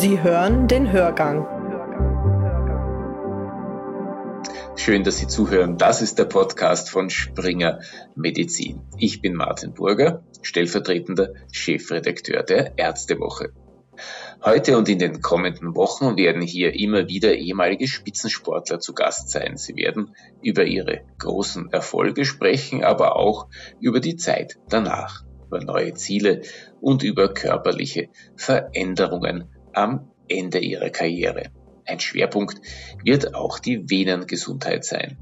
Sie hören den Hörgang. Schön, dass Sie zuhören. Das ist der Podcast von Springer Medizin. Ich bin Martin Burger, stellvertretender Chefredakteur der Ärztewoche. Heute und in den kommenden Wochen werden hier immer wieder ehemalige Spitzensportler zu Gast sein. Sie werden über ihre großen Erfolge sprechen, aber auch über die Zeit danach, über neue Ziele und über körperliche Veränderungen am Ende ihrer Karriere. Ein Schwerpunkt wird auch die Venengesundheit sein.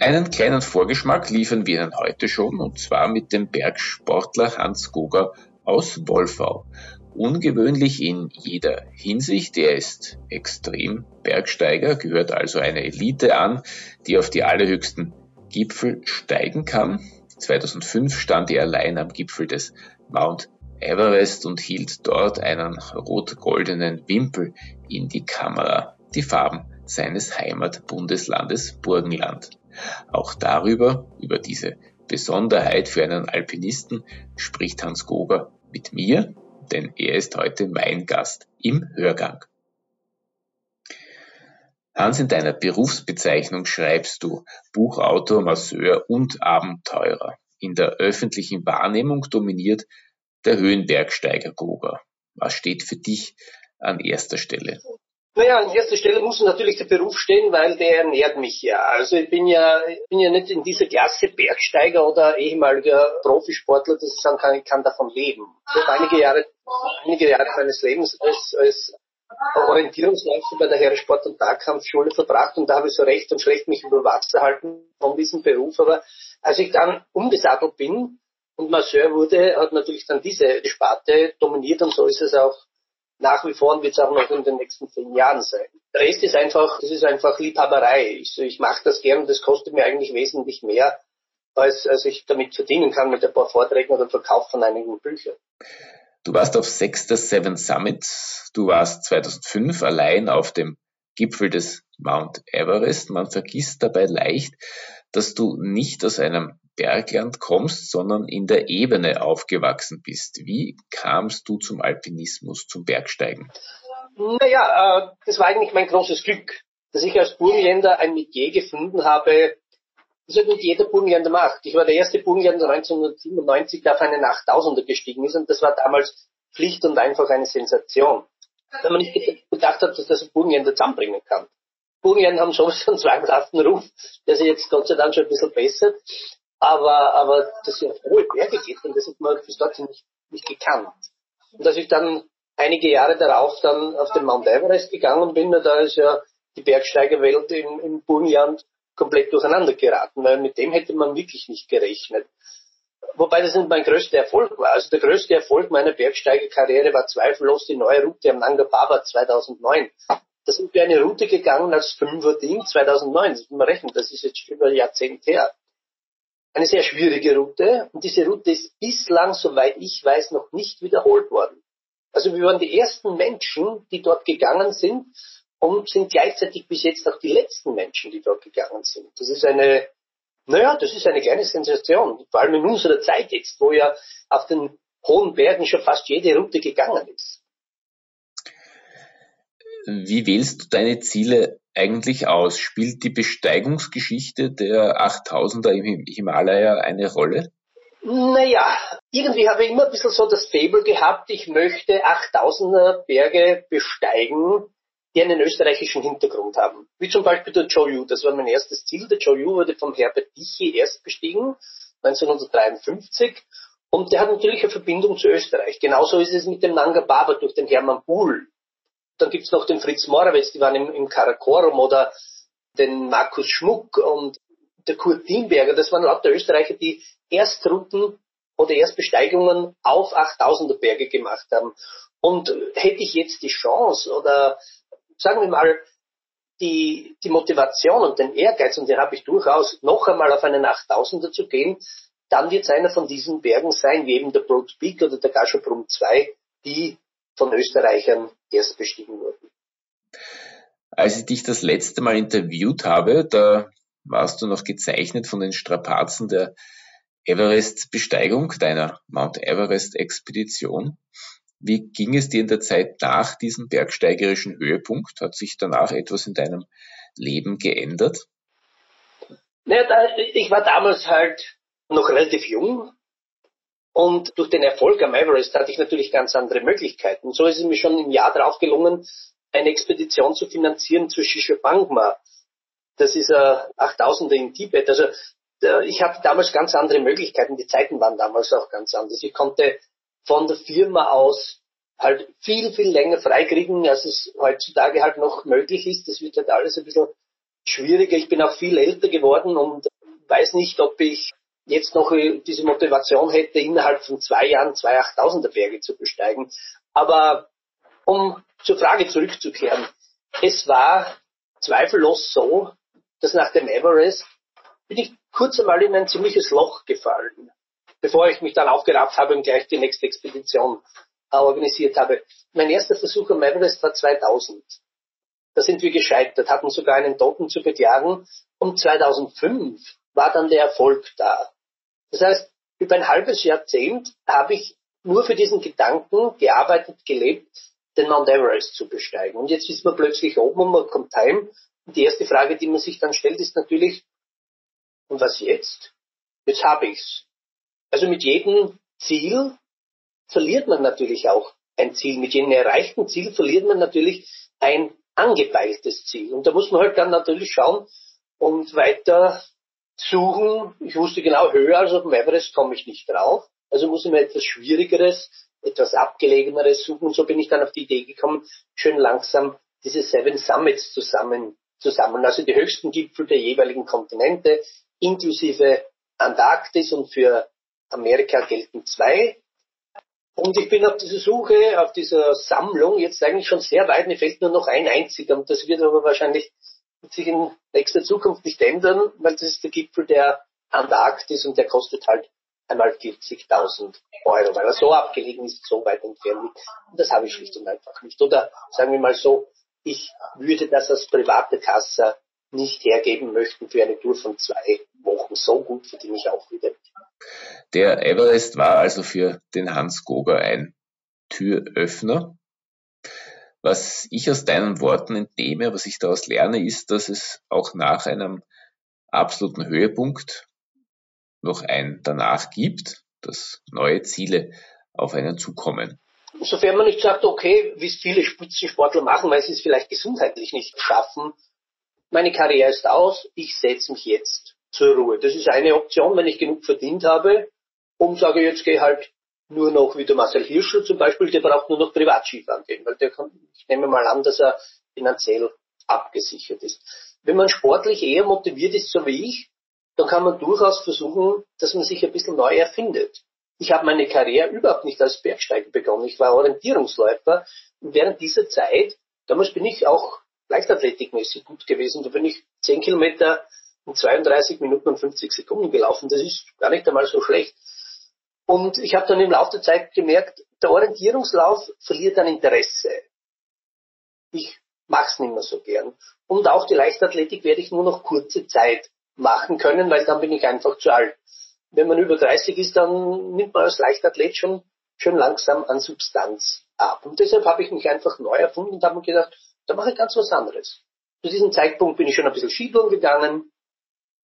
Einen kleinen Vorgeschmack liefern wir Ihnen heute schon, und zwar mit dem Bergsportler Hans Goger aus Wolfau. Ungewöhnlich in jeder Hinsicht, er ist extrem Bergsteiger, gehört also einer Elite an, die auf die allerhöchsten Gipfel steigen kann. 2005 stand er allein am Gipfel des Mount Everest und hielt dort einen rot-goldenen Wimpel in die Kamera, die Farben seines Heimatbundeslandes Burgenland. Auch darüber, über diese Besonderheit für einen Alpinisten, spricht Hans Goger mit mir, denn er ist heute mein Gast im Hörgang. Hans, in deiner Berufsbezeichnung schreibst du Buchautor, Masseur und Abenteurer. In der öffentlichen Wahrnehmung dominiert der Höhenbergsteiger Goger. Was steht für dich an erster Stelle? Naja, an erster Stelle muss natürlich der Beruf stehen, weil der ernährt mich ja. Also ich bin ja, bin ja nicht in dieser Klasse Bergsteiger oder ehemaliger Profisportler, dass ich sagen kann, ich kann davon leben. Ich habe einige Jahre, einige Jahre meines Lebens als, als Orientierungsläufer bei der Heeresport- und Tagkampfschule verbracht und da habe ich so recht und schlecht mich über Wasser halten von diesem Beruf. Aber als ich dann umgesattelt bin und Masseur wurde, hat natürlich dann diese Sparte dominiert und so ist es auch nach wie vor und wird es auch noch in den nächsten zehn Jahren sein. Der Rest ist einfach, das ist einfach Liebhaberei. Ich, ich mache das gern und das kostet mir eigentlich wesentlich mehr, als, als ich damit verdienen kann mit ein paar Vorträgen oder Verkauf von einigen Büchern. Du warst auf Sechs der Seven Summit. Du warst 2005 allein auf dem Gipfel des Mount Everest. Man vergisst dabei leicht, dass du nicht aus einem Bergland kommst, sondern in der Ebene aufgewachsen bist. Wie kamst du zum Alpinismus, zum Bergsteigen? Naja, äh, das war eigentlich mein großes Glück, dass ich als Burgenländer ein Metier gefunden habe, das halt nicht jeder Burgenländer macht. Ich war der erste Burgenländer 1997, der auf einen 8000er gestiegen ist und das war damals Pflicht und einfach eine Sensation. Wenn man nicht gedacht hat, dass das ein Burgenländer zusammenbringen kann. Burgenländer haben schon einen zweifelhaften Ruf, der sich jetzt Gott sei Dank schon ein bisschen bessert. Aber, aber dass sie auf hohe Berge geht, und das hat man bis dato nicht, nicht gekannt. Und dass ich dann einige Jahre darauf dann auf den Mount Everest gegangen bin, da ist ja die Bergsteigerwelt im, im Burgenland komplett durcheinander geraten, weil mit dem hätte man wirklich nicht gerechnet. Wobei das nicht mein größter Erfolg war. Also der größte Erfolg meiner Bergsteigerkarriere war zweifellos die neue Route am Nanga Baba 2009. Da sind wir eine Route gegangen als Fünfer-Team 2009. Das man rechnen, das ist jetzt über ein Jahrzehnt her eine sehr schwierige Route und diese Route ist bislang, soweit ich weiß, noch nicht wiederholt worden. Also wir waren die ersten Menschen, die dort gegangen sind und sind gleichzeitig bis jetzt auch die letzten Menschen, die dort gegangen sind. Das ist eine, naja, das ist eine kleine Sensation, vor allem in unserer Zeit jetzt, wo ja auf den hohen Bergen schon fast jede Route gegangen ist. Wie wählst du deine Ziele eigentlich aus? Spielt die Besteigungsgeschichte der 8000er im Himalaya eine Rolle? Naja, irgendwie habe ich immer ein bisschen so das Fable gehabt, ich möchte 8000er Berge besteigen, die einen österreichischen Hintergrund haben. Wie zum Beispiel der Joyu, das war mein erstes Ziel. Der Joyu wurde vom Herbert Dichi erst bestiegen, 1953. Und der hat natürlich eine Verbindung zu Österreich. Genauso ist es mit dem Nanga Baba durch den Hermann Buhl. Dann gibt's noch den Fritz Morawetz, die waren im, im Karakorum oder den Markus Schmuck und der Kurt Dienberger. Das waren lauter Österreicher, die Erstrunden oder Erstbesteigungen auf 8000er Berge gemacht haben. Und hätte ich jetzt die Chance oder sagen wir mal die, die Motivation und den Ehrgeiz, und den habe ich durchaus, noch einmal auf einen 8000er zu gehen, dann wird es einer von diesen Bergen sein, wie eben der Broad Peak oder der Gaschoprum 2, die von Österreichern erst bestiegen wurden. Als ich dich das letzte Mal interviewt habe, da warst du noch gezeichnet von den Strapazen der Everest-Besteigung, deiner Mount Everest-Expedition. Wie ging es dir in der Zeit nach diesem bergsteigerischen Höhepunkt? Hat sich danach etwas in deinem Leben geändert? Naja, ich war damals halt noch relativ jung und durch den Erfolg am Everest hatte ich natürlich ganz andere Möglichkeiten. So ist es mir schon im Jahr darauf gelungen, eine Expedition zu finanzieren zu Shishapangma. Das ist ein 8000er in Tibet. Also ich hatte damals ganz andere Möglichkeiten. Die Zeiten waren damals auch ganz anders. Ich konnte von der Firma aus halt viel, viel länger freikriegen, als es heutzutage halt noch möglich ist. Das wird halt alles ein bisschen schwieriger. Ich bin auch viel älter geworden und weiß nicht, ob ich jetzt noch diese Motivation hätte, innerhalb von zwei Jahren zwei 8000er Berge zu besteigen. Aber um zur Frage zurückzukehren, es war zweifellos so, dass nach dem Everest bin ich kurz einmal in ein ziemliches Loch gefallen, bevor ich mich dann aufgerafft habe und gleich die nächste Expedition organisiert habe. Mein erster Versuch am Everest war 2000. Da sind wir gescheitert, hatten sogar einen Toten zu beklagen. Und 2005 war dann der Erfolg da. Das heißt, über ein halbes Jahrzehnt habe ich nur für diesen Gedanken gearbeitet, gelebt, den Mount Everest zu besteigen. Und jetzt ist man plötzlich oben und man kommt heim. Und die erste Frage, die man sich dann stellt, ist natürlich, und was jetzt? Jetzt habe ich's. Also mit jedem Ziel verliert man natürlich auch ein Ziel. Mit jedem erreichten Ziel verliert man natürlich ein angepeiltes Ziel. Und da muss man halt dann natürlich schauen und weiter suchen. Ich wusste genau, höher als auf dem Everest komme ich nicht drauf. Also muss ich mir etwas Schwierigeres, etwas Abgelegeneres suchen. Und so bin ich dann auf die Idee gekommen, schön langsam diese Seven Summits zusammen, zusammen. Also die höchsten Gipfel der jeweiligen Kontinente, inklusive Antarktis und für Amerika gelten zwei. Und ich bin auf dieser Suche, auf dieser Sammlung jetzt eigentlich schon sehr weit. Mir fehlt nur noch ein einziger und das wird aber wahrscheinlich sich in nächster Zukunft nicht ändern, weil das ist der Gipfel der Antarktis und der kostet halt einmal 40.000 Euro, weil er so abgelegen ist, so weit entfernt das habe ich schlicht und einfach nicht. Oder sagen wir mal so, ich würde das als private Kasse nicht hergeben möchten für eine Tour von zwei Wochen. So gut verdiene ich auch wieder. Der Everest war also für den Hans Goger ein Türöffner. Was ich aus deinen Worten entnehme, was ich daraus lerne, ist, dass es auch nach einem absoluten Höhepunkt noch ein danach gibt, dass neue Ziele auf einen zukommen. Sofern man nicht sagt, okay, wie es viele Spitzensportler machen, weil sie es vielleicht gesundheitlich nicht schaffen, meine Karriere ist aus, ich setze mich jetzt zur Ruhe. Das ist eine Option, wenn ich genug verdient habe, um sage, jetzt gehe halt nur noch wie der Marcel Hirscher zum Beispiel, der braucht nur noch Privatskifahren gehen, weil der kann, ich nehme mal an, dass er finanziell abgesichert ist. Wenn man sportlich eher motiviert ist, so wie ich, dann kann man durchaus versuchen, dass man sich ein bisschen neu erfindet. Ich habe meine Karriere überhaupt nicht als Bergsteiger begonnen. Ich war Orientierungsläufer und während dieser Zeit, damals bin ich auch leichtathletikmäßig gut gewesen. Da bin ich 10 Kilometer in 32 Minuten und 50 Sekunden gelaufen. Das ist gar nicht einmal so schlecht. Und ich habe dann im Laufe der Zeit gemerkt, der Orientierungslauf verliert an Interesse. Ich mache es nicht mehr so gern. Und auch die Leichtathletik werde ich nur noch kurze Zeit machen können, weil dann bin ich einfach zu alt. Wenn man über 30 ist, dann nimmt man als Leichtathlet schon, schon langsam an Substanz ab. Und deshalb habe ich mich einfach neu erfunden und habe mir gedacht, da mache ich ganz was anderes. Zu diesem Zeitpunkt bin ich schon ein bisschen Skitouren gegangen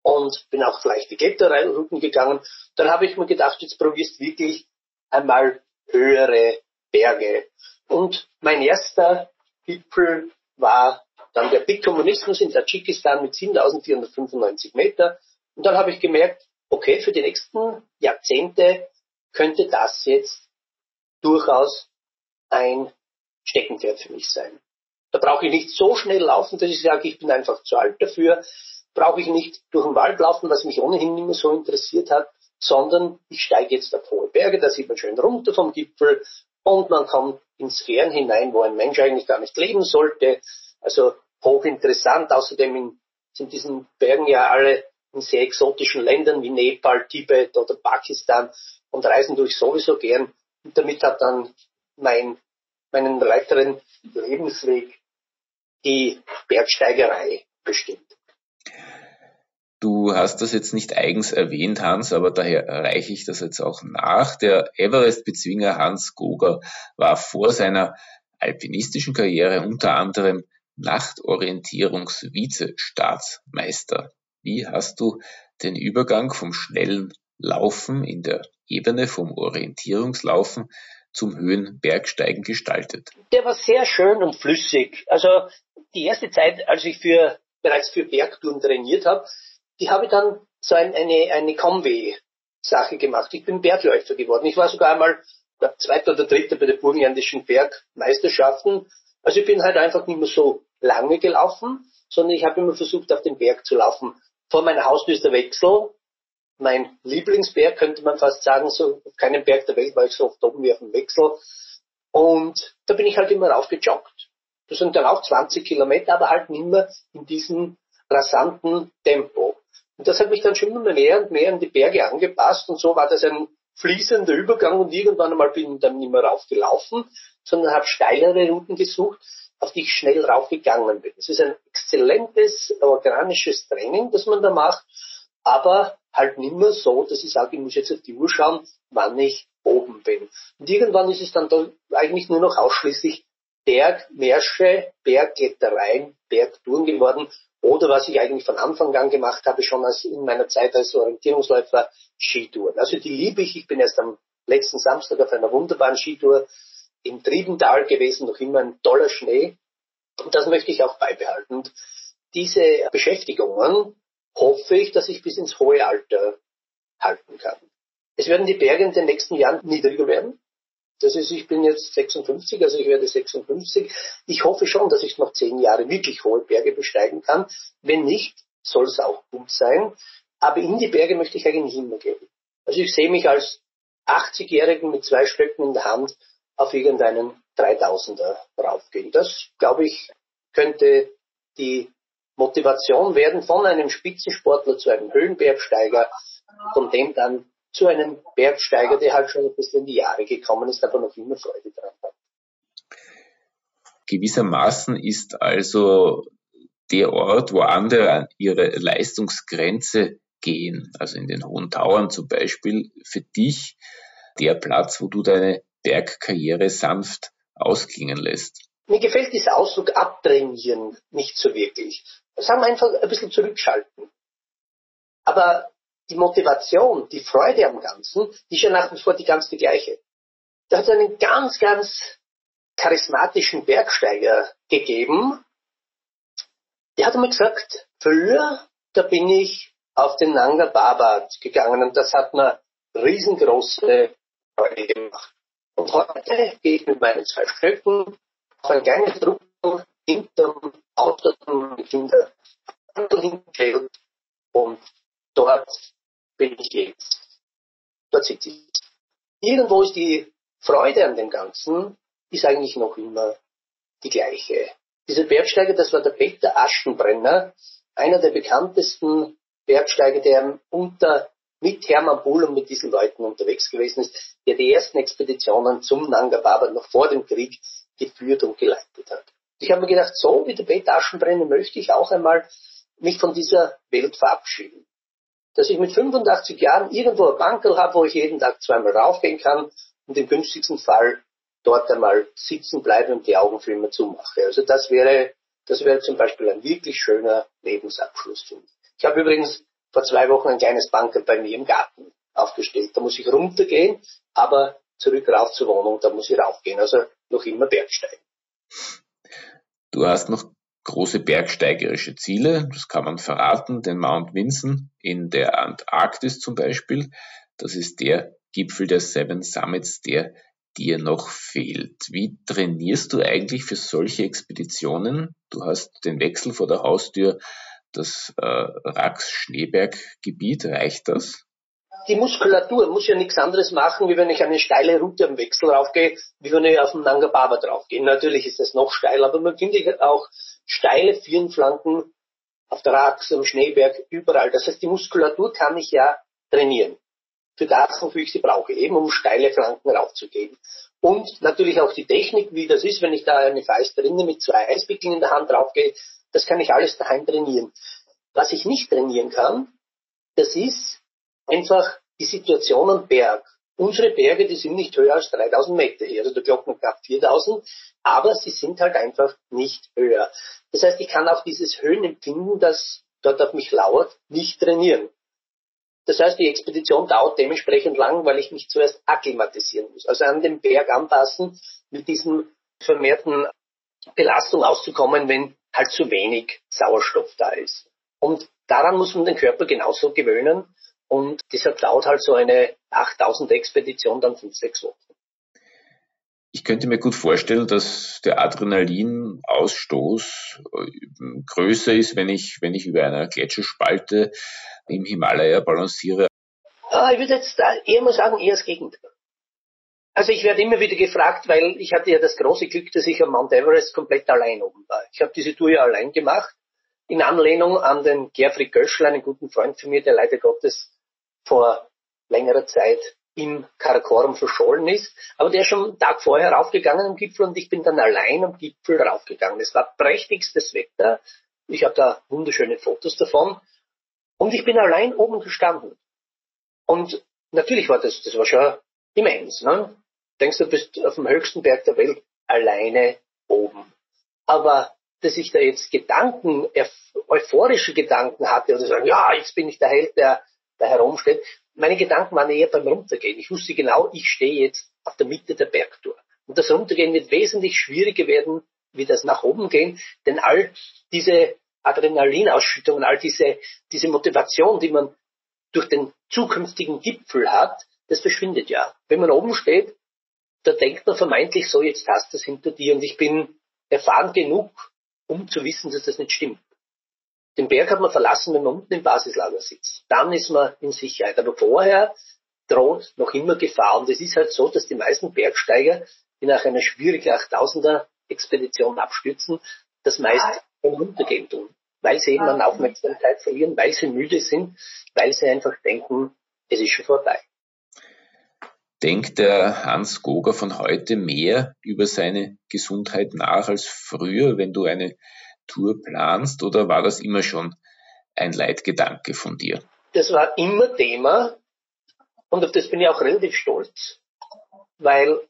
und bin auch vielleicht die Kletterrouten gegangen. Dann habe ich mir gedacht, jetzt probierst wirklich einmal höhere Berge. Und mein erster Gipfel war dann der Big Kommunismus in Tadschikistan mit 7495 Meter. Und dann habe ich gemerkt, okay, für die nächsten Jahrzehnte könnte das jetzt durchaus ein Steckenpferd für mich sein. Da brauche ich nicht so schnell laufen, dass ich sage, ich bin einfach zu alt dafür. Brauche ich nicht durch den Wald laufen, was mich ohnehin nicht mehr so interessiert hat, sondern ich steige jetzt auf hohe Berge, da sieht man schön runter vom Gipfel und man kommt in Sphären hinein, wo ein Mensch eigentlich gar nicht leben sollte. Also hochinteressant. Außerdem in, sind diesen Bergen ja alle in sehr exotischen Ländern wie Nepal, Tibet oder Pakistan und reisen durch sowieso gern. Und damit hat dann mein, meinen weiteren Lebensweg die Bergsteigerei bestimmt. Du hast das jetzt nicht eigens erwähnt, Hans, aber daher reiche ich das jetzt auch nach. Der Everest-Bezwinger Hans Goger war vor seiner alpinistischen Karriere unter anderem Nachtorientierungs-Vize-Staatsmeister. Wie hast du den Übergang vom schnellen Laufen in der Ebene, vom Orientierungslaufen zum Höhenbergsteigen gestaltet? Der war sehr schön und flüssig. Also die erste Zeit, als ich für, bereits für Bergtouren trainiert habe, die habe ich dann so ein, eine, eine Kombi-Sache gemacht. Ich bin Bergläufer geworden. Ich war sogar einmal der zweite oder dritte bei den burgenländischen Bergmeisterschaften. Also ich bin halt einfach nicht mehr so lange gelaufen, sondern ich habe immer versucht, auf den Berg zu laufen. Vor meiner Haustür ist der Wechsel. Mein Lieblingsberg könnte man fast sagen, so auf keinem Berg der Welt war ich so oft oben wie auf dem Wechsel. Und da bin ich halt immer raufgejoggt. Das sind dann auch 20 Kilometer, aber halt nicht mehr in diesem rasanten Tempo. Und das hat mich dann schon immer mehr und mehr an die Berge angepasst und so war das ein fließender Übergang und irgendwann einmal bin ich dann nicht mehr raufgelaufen, sondern habe steilere Routen gesucht, auf die ich schnell raufgegangen bin. Es ist ein exzellentes organisches Training, das man da macht, aber halt nicht mehr so, dass ich sage, ich muss jetzt auf die Uhr schauen, wann ich oben bin. Und irgendwann ist es dann da eigentlich nur noch ausschließlich Bergmärsche, Bergklettereien, Bergtouren geworden oder was ich eigentlich von Anfang an gemacht habe, schon als in meiner Zeit als Orientierungsläufer, Skitouren. Also die liebe ich. Ich bin erst am letzten Samstag auf einer wunderbaren Skitour im Triebental gewesen, noch immer ein toller Schnee. Und das möchte ich auch beibehalten. Und diese Beschäftigungen hoffe ich, dass ich bis ins hohe Alter halten kann. Es werden die Berge in den nächsten Jahren niedriger werden. Das ist, ich bin jetzt 56, also ich werde 56. Ich hoffe schon, dass ich noch zehn Jahre wirklich hohe Berge besteigen kann. Wenn nicht, soll es auch gut sein. Aber in die Berge möchte ich eigentlich immer gehen. Also ich sehe mich als 80-Jährigen mit zwei Stöcken in der Hand auf irgendeinen 3000er raufgehen. Das, glaube ich, könnte die Motivation werden von einem Spitzensportler zu einem Höhenbergsteiger, von dem dann zu einem Bergsteiger, der halt schon ein bisschen in die Jahre gekommen ist, aber noch immer Freude dran hat. Gewissermaßen ist also der Ort, wo andere an ihre Leistungsgrenze gehen, also in den Hohen Tauern zum Beispiel, für dich der Platz, wo du deine Bergkarriere sanft ausklingen lässt. Mir gefällt dieser Ausdruck abtrainieren nicht so wirklich. Sagen wir einfach ein bisschen zurückschalten. Aber die Motivation, die Freude am Ganzen, die ist ja nach wie vor die ganz die gleiche. Da hat es einen ganz, ganz charismatischen Bergsteiger gegeben. Der hat mir gesagt, früher, da bin ich auf den Nanga Babat gegangen und das hat mir riesengroße Freude gemacht. Und heute gehe ich mit meinen zwei Stöcken auf ein kleines Truppen hinterm Auto mit Kinder und dort bin ich jetzt. Dort sitze ich. Irgendwo ist die Freude an dem Ganzen, ist eigentlich noch immer die gleiche. Dieser Bergsteiger, das war der Peter Aschenbrenner, einer der bekanntesten Bergsteiger, der unter mit Hermann Bull und mit diesen Leuten unterwegs gewesen ist, der die ersten Expeditionen zum Nanga Parbat noch vor dem Krieg geführt und geleitet hat. Ich habe mir gedacht, so wie der Peter Aschenbrenner möchte ich auch einmal mich von dieser Welt verabschieden dass ich mit 85 Jahren irgendwo ein Bankel habe, wo ich jeden Tag zweimal raufgehen kann und im günstigsten Fall dort einmal sitzen bleibe und die Augen für immer zumache. Also das wäre, das wäre zum Beispiel ein wirklich schöner Lebensabschluss für mich. Ich habe übrigens vor zwei Wochen ein kleines Bankel bei mir im Garten aufgestellt. Da muss ich runtergehen, aber zurück rauf zur Wohnung, da muss ich raufgehen. Also noch immer Bergsteigen. Du hast noch große bergsteigerische Ziele, das kann man verraten, den Mount Vinson in der Antarktis zum Beispiel. Das ist der Gipfel der Seven Summits, der dir noch fehlt. Wie trainierst du eigentlich für solche Expeditionen? Du hast den Wechsel vor der Haustür, das äh, Rax-Schneeberg-Gebiet, reicht das? Die Muskulatur muss ja nichts anderes machen, wie wenn ich eine steile Route am Wechsel raufgehe, wie wenn ich auf dem Nanga Baba draufgehe. Natürlich ist das noch steil, aber man findet auch steile Firnflanken auf der Rax, am Schneeberg, überall. Das heißt, die Muskulatur kann ich ja trainieren. Für das, wofür ich sie brauche, eben um steile Flanken raufzugehen. Und natürlich auch die Technik, wie das ist, wenn ich da eine feiste Rinde mit zwei Eiswickeln in der Hand draufgehe, das kann ich alles daheim trainieren. Was ich nicht trainieren kann, das ist einfach die Situation am Berg. Unsere Berge, die sind nicht höher als 3000 Meter hier, also der Glocken knapp 4000, aber sie sind halt einfach nicht höher. Das heißt, ich kann auch dieses Höhenempfinden, das dort auf mich lauert, nicht trainieren. Das heißt, die Expedition dauert dementsprechend lang, weil ich mich zuerst akklimatisieren muss. Also an den Berg anpassen, mit diesem vermehrten Belastung auszukommen, wenn halt zu wenig Sauerstoff da ist. Und daran muss man den Körper genauso gewöhnen. Und deshalb dauert halt so eine 8000 Expedition dann fünf, sechs Wochen. Ich könnte mir gut vorstellen, dass der Adrenalinausstoß äh, größer ist, wenn ich, wenn ich über einer Gletscherspalte im Himalaya balanciere. Ah, ich würde jetzt eher mal sagen, eher das Gegenteil. Also ich werde immer wieder gefragt, weil ich hatte ja das große Glück, dass ich am Mount Everest komplett allein oben war. Ich habe diese Tour ja allein gemacht, in Anlehnung an den Gerfried Göschel, einen guten Freund von mir, der leider Gottes vor längerer Zeit im Karakorum verschollen ist, aber der ist schon einen Tag vorher raufgegangen am Gipfel und ich bin dann allein am Gipfel raufgegangen. Es war prächtigstes Wetter. Ich habe da wunderschöne Fotos davon. Und ich bin allein oben gestanden. Und natürlich war das, das war schon immens. Ne? Denkst du, bist auf dem höchsten Berg der Welt alleine oben. Aber dass ich da jetzt Gedanken, euphorische Gedanken hatte oder sagen, ja, jetzt bin ich der Held, der da herumsteht. Meine Gedanken waren eher beim Runtergehen. Ich wusste genau, ich stehe jetzt auf der Mitte der Bergtour. Und das Runtergehen wird wesentlich schwieriger werden, wie das nach oben gehen, denn all diese Adrenalinausschüttungen, all diese, diese Motivation, die man durch den zukünftigen Gipfel hat, das verschwindet ja. Wenn man oben steht, da denkt man vermeintlich so, jetzt hast du es hinter dir und ich bin erfahren genug, um zu wissen, dass das nicht stimmt. Den Berg hat man verlassen, wenn man unten im Basislager sitzt. Dann ist man in Sicherheit. Aber vorher droht noch immer Gefahr. Und es ist halt so, dass die meisten Bergsteiger, die nach einer schwierigen 8000er Expedition abstürzen, das meist beim Runtergehen tun. Weil sie eben an Aufmerksamkeit verlieren, weil sie müde sind, weil sie einfach denken, es ist schon vorbei. Denkt der Hans Goger von heute mehr über seine Gesundheit nach als früher, wenn du eine Tour planst, oder war das immer schon ein Leitgedanke von dir? Das war immer Thema und auf das bin ich auch relativ stolz, weil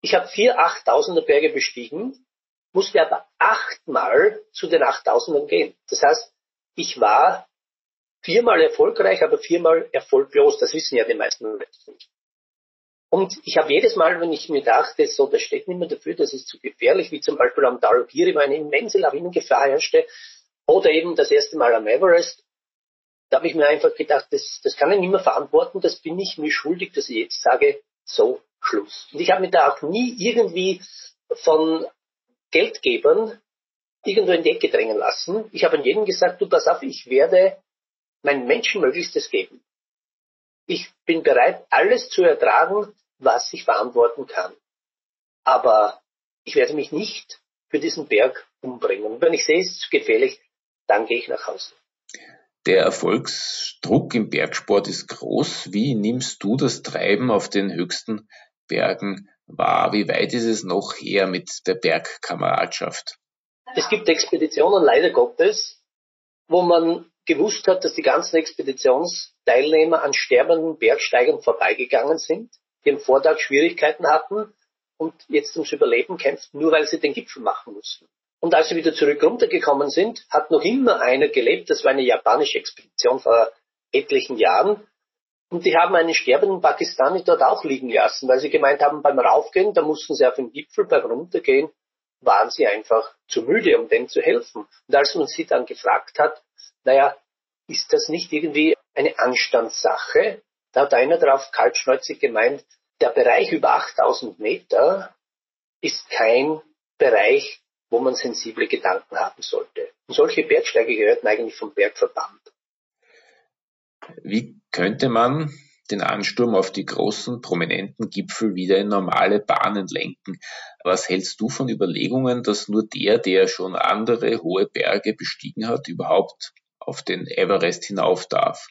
ich habe vier 8000er Berge bestiegen, musste aber achtmal zu den 8000ern gehen. Das heißt, ich war viermal erfolgreich, aber viermal erfolglos. Das wissen ja die meisten Leute nicht. Und ich habe jedes Mal, wenn ich mir dachte, so, das steht nicht mehr dafür, das ist zu gefährlich, wie zum Beispiel am Dalogiri, wo eine immense Lawinengefahr herrschte, oder eben das erste Mal am Everest, da habe ich mir einfach gedacht, das, das kann ich nicht mehr verantworten, das bin ich mir schuldig, dass ich jetzt sage, so, Schluss. Und ich habe mich da auch nie irgendwie von Geldgebern irgendwo in die Ecke drängen lassen. Ich habe an jedem gesagt, du pass auf, ich werde mein Menschenmöglichstes geben. Ich bin bereit, alles zu ertragen, was ich verantworten kann. Aber ich werde mich nicht für diesen Berg umbringen. Und wenn ich sehe, es ist gefährlich, dann gehe ich nach Hause. Der Erfolgsdruck im Bergsport ist groß. Wie nimmst du das Treiben auf den höchsten Bergen wahr? Wie weit ist es noch her mit der Bergkameradschaft? Es gibt Expeditionen, leider Gottes, wo man gewusst hat, dass die ganzen Expeditionsteilnehmer an sterbenden Bergsteigern vorbeigegangen sind die am Vortag Schwierigkeiten hatten und jetzt ums Überleben kämpften, nur weil sie den Gipfel machen mussten. Und als sie wieder zurück runtergekommen sind, hat noch immer einer gelebt, das war eine japanische Expedition vor etlichen Jahren, und die haben einen sterbenden Pakistani dort auch liegen lassen, weil sie gemeint haben, beim Raufgehen, da mussten sie auf den Gipfel, beim Runtergehen waren sie einfach zu müde, um dem zu helfen. Und als man sie dann gefragt hat, naja, ist das nicht irgendwie eine Anstandssache, da hat einer darauf kaltschnäuzig gemeint, der Bereich über 8000 Meter ist kein Bereich, wo man sensible Gedanken haben sollte. Und solche Bergsteiger gehörten eigentlich vom Bergverband. Wie könnte man den Ansturm auf die großen, prominenten Gipfel wieder in normale Bahnen lenken? Was hältst du von Überlegungen, dass nur der, der schon andere hohe Berge bestiegen hat, überhaupt auf den Everest hinauf darf?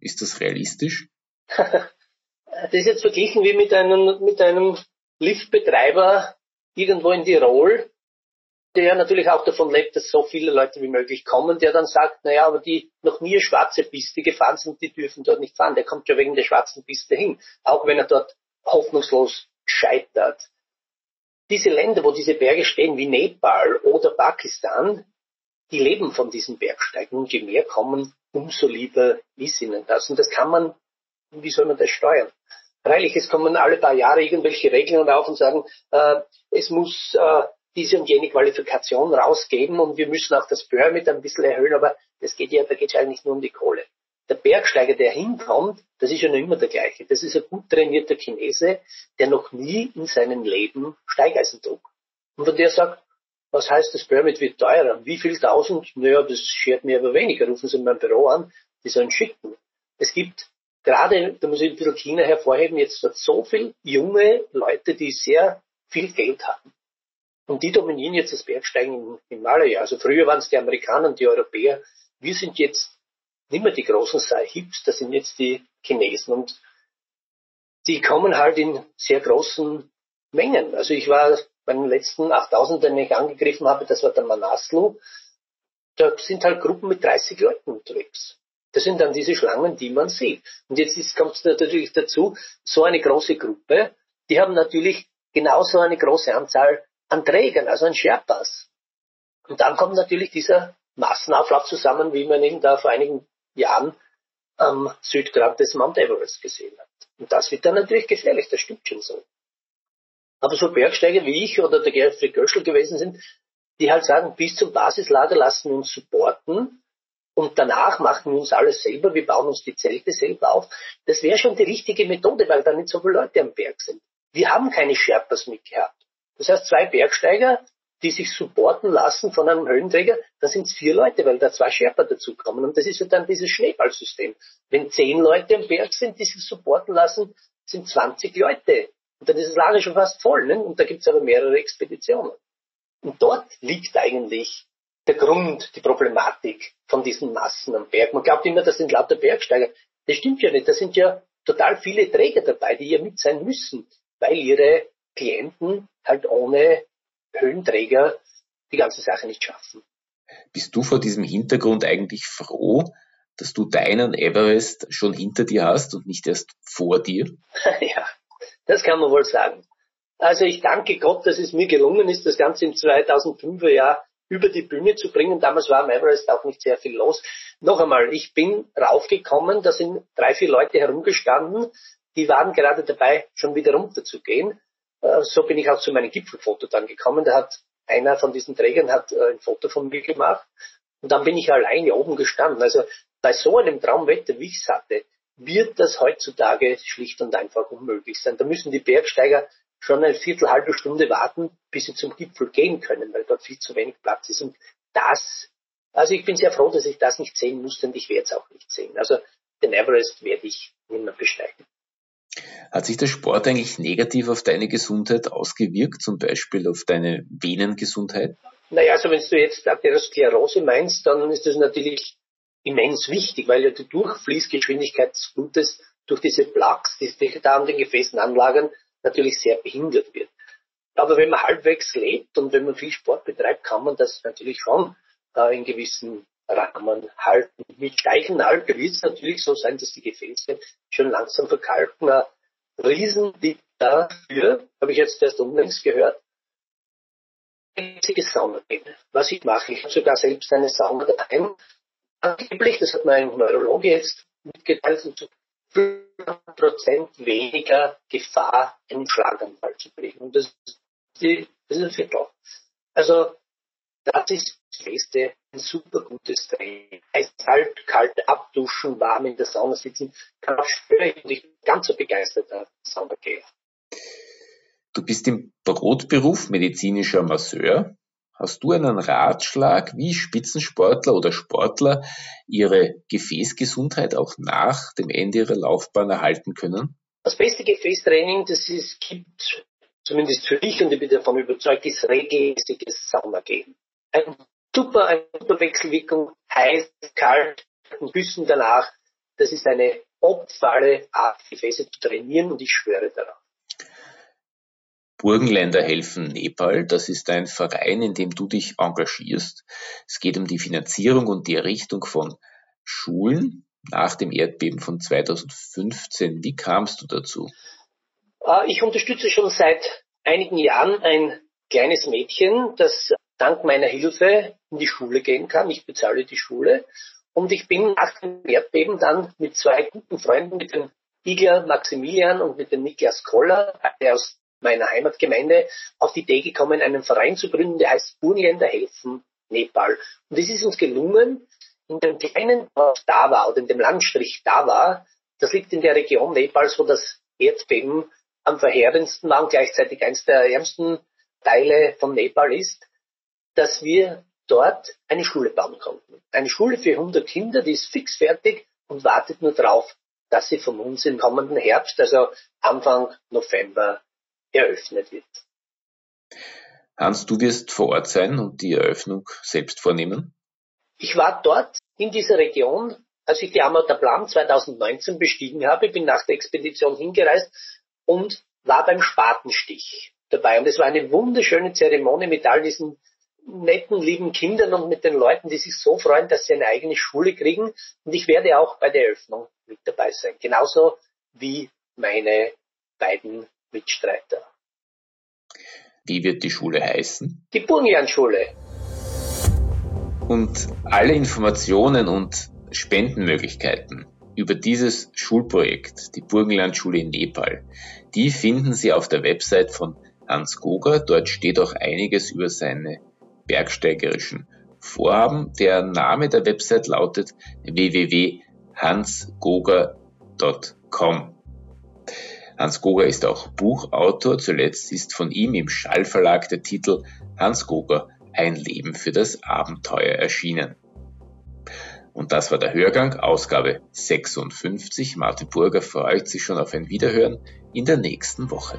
Ist das realistisch? das ist jetzt verglichen wie mit einem, mit einem Liftbetreiber irgendwo in Tirol, der natürlich auch davon lebt, dass so viele Leute wie möglich kommen, der dann sagt, naja, aber die noch nie schwarze Piste gefahren sind, die dürfen dort nicht fahren. Der kommt ja wegen der schwarzen Piste hin, auch wenn er dort hoffnungslos scheitert. Diese Länder, wo diese Berge stehen, wie Nepal oder Pakistan, die leben von diesen Bergsteigen. Und je mehr kommen, umso lieber ist ihnen das. Und das kann man, wie soll man das steuern? Freilich, es kommen alle paar Jahre irgendwelche Regeln auf und sagen, äh, es muss äh, diese und jene Qualifikation rausgeben und wir müssen auch das Permit ein bisschen erhöhen, aber das geht ja, da geht es eigentlich nur um die Kohle. Der Bergsteiger, der hinkommt, das ist ja noch immer der gleiche. Das ist ein gut trainierter Chinese, der noch nie in seinem Leben Steigeisen trug. Und von der sagt, was heißt, das Permit wird teurer? Wie viel tausend? Naja, das schert mir aber weniger. Rufen Sie mein Büro an, die sollen schicken. Es gibt gerade, da muss ich ein bisschen China hervorheben, jetzt so viele junge Leute, die sehr viel Geld haben. Und die dominieren jetzt das Bergsteigen im Himalaya. Also früher waren es die Amerikaner und die Europäer. Wir sind jetzt nicht mehr die großen Sahibs, das sind jetzt die Chinesen. Und die kommen halt in sehr großen Mengen. Also ich war bei den letzten 8000, den ich angegriffen habe, das war der Manaslu. Da sind halt Gruppen mit 30 Leuten unterwegs. Das sind dann diese Schlangen, die man sieht. Und jetzt kommt es natürlich dazu, so eine große Gruppe, die haben natürlich genauso eine große Anzahl an Trägern, also an Sherpas. Und dann kommt natürlich dieser Massenauflauf zusammen, wie man ihn da vor einigen Jahren am Südgrad des Mount Everest gesehen hat. Und das wird dann natürlich gefährlich, das stimmt schon so. Aber so Bergsteiger wie ich oder der Gerfried Göschel gewesen sind, die halt sagen, bis zum Basislager lassen wir uns supporten und danach machen wir uns alles selber, wir bauen uns die Zelte selber auf. Das wäre schon die richtige Methode, weil da nicht so viele Leute am Berg sind. Wir haben keine Sherpas mitgehabt. Das heißt, zwei Bergsteiger, die sich supporten lassen von einem Höhenträger, da sind es vier Leute, weil da zwei Sherpa dazukommen. Und das ist ja dann dieses Schneeballsystem. Wenn zehn Leute am Berg sind, die sich supporten lassen, sind 20 Leute. Und dann ist das Lager schon fast voll. Ne? Und da gibt es aber mehrere Expeditionen. Und dort liegt eigentlich der Grund, die Problematik von diesen Massen am Berg. Man glaubt immer, das sind lauter Bergsteiger. Das stimmt ja nicht. Da sind ja total viele Träger dabei, die ja mit sein müssen, weil ihre Klienten halt ohne Höhenträger die ganze Sache nicht schaffen. Bist du vor diesem Hintergrund eigentlich froh, dass du deinen Everest schon hinter dir hast und nicht erst vor dir? ja, das kann man wohl sagen. Also ich danke Gott, dass es mir gelungen ist, das Ganze im 2005er Jahr über die Bühne zu bringen. Damals war am Everest auch nicht sehr viel los. Noch einmal, ich bin raufgekommen, da sind drei, vier Leute herumgestanden, die waren gerade dabei, schon wieder runterzugehen. Äh, so bin ich auch zu meinem Gipfelfoto dann gekommen. Da hat einer von diesen Trägern hat äh, ein Foto von mir gemacht und dann bin ich alleine oben gestanden. Also bei so einem Traumwetter, wie ich es hatte, wird das heutzutage schlicht und einfach unmöglich sein. Da müssen die Bergsteiger schon eine Viertel, halbe Stunde warten, bis sie zum Gipfel gehen können, weil dort viel zu wenig Platz ist. Und das, also ich bin sehr froh, dass ich das nicht sehen musste und ich werde es auch nicht sehen. Also den Everest werde ich nicht mehr besteigen. Hat sich der Sport eigentlich negativ auf deine Gesundheit ausgewirkt, zum Beispiel auf deine Venengesundheit? Naja, also wenn du jetzt Arteriosklerose meinst, dann ist das natürlich immens wichtig, weil ja die Durchfließgeschwindigkeit des Blutes durch diese Plaques, die sich da an den Gefäßen anlagern, natürlich sehr behindert wird. Aber wenn man halbwegs lebt und wenn man viel Sport betreibt, kann man das natürlich schon äh, in gewissen Rahmen halten. Mit steigenden Alter wird es natürlich so sein, dass die Gefäße schon langsam verkalken. Ein Riesentipp dafür, habe ich jetzt erst unlängst gehört, einzige Sauna gehen. Was ich mache, ich habe sogar selbst eine Sauna daheim. Angeblich, das hat mein Neurologe jetzt mitgeteilt, zu 5% weniger Gefahr, einen Schlaganfall zu kriegen. Und das ist, die, das ist ein Viertel. Also, das ist das Beste, ein super gutes Training. Heißt kalt, kalt abduschen, warm in der Sauna sitzen, kann auch schwören und ich bin ganz so begeisterter Saunageher. Du bist im Brotberuf medizinischer Masseur. Hast du einen Ratschlag, wie Spitzensportler oder Sportler ihre Gefäßgesundheit auch nach dem Ende ihrer Laufbahn erhalten können? Das beste Gefäßtraining, das es gibt, zumindest für mich, und ich bin davon überzeugt, ist regelmäßiges Saunagehen. Ein super, eine super Wechselwirkung, heiß, kalt, und Büssen danach. Das ist eine optimale Art, Gefäße zu trainieren und ich schwöre darauf. Burgenländer helfen Nepal. Das ist ein Verein, in dem du dich engagierst. Es geht um die Finanzierung und die Errichtung von Schulen nach dem Erdbeben von 2015. Wie kamst du dazu? Äh, ich unterstütze schon seit einigen Jahren ein kleines Mädchen, das dank meiner Hilfe in die Schule gehen kann. Ich bezahle die Schule. Und ich bin nach dem Erdbeben dann mit zwei guten Freunden, mit dem Igler Maximilian und mit dem Niklas Koller, der aus meiner Heimatgemeinde, auf die Idee gekommen, einen Verein zu gründen, der heißt Burgenländer helfen Nepal. Und es ist uns gelungen, in dem kleinen Dorf Dawa oder in dem Landstrich Dawa, das liegt in der Region Nepals, wo das Erdbeben am verheerendsten war und gleichzeitig eines der ärmsten Teile von Nepal ist, dass wir dort eine Schule bauen konnten. Eine Schule für 100 Kinder, die ist fix fertig und wartet nur darauf, dass sie von uns im kommenden Herbst, also Anfang November, eröffnet wird. Hans, du wirst vor Ort sein und die Eröffnung selbst vornehmen? Ich war dort in dieser Region, als ich die Amateur Plan 2019 bestiegen habe, bin nach der Expedition hingereist und war beim Spatenstich dabei. Und es war eine wunderschöne Zeremonie mit all diesen netten, lieben Kindern und mit den Leuten, die sich so freuen, dass sie eine eigene Schule kriegen. Und ich werde auch bei der Eröffnung mit dabei sein. Genauso wie meine beiden Mitstreiter. Wie wird die Schule heißen? Die Burgenlandschule. Und alle Informationen und Spendenmöglichkeiten über dieses Schulprojekt, die Burgenlandschule in Nepal, die finden Sie auf der Website von Hans Goger. Dort steht auch einiges über seine bergsteigerischen Vorhaben. Der Name der Website lautet www.hansgoger.com. Hans Goger ist auch Buchautor. Zuletzt ist von ihm im Schallverlag der Titel Hans Goger Ein Leben für das Abenteuer erschienen. Und das war der Hörgang, Ausgabe 56. Martin Burger freut sich schon auf ein Wiederhören in der nächsten Woche.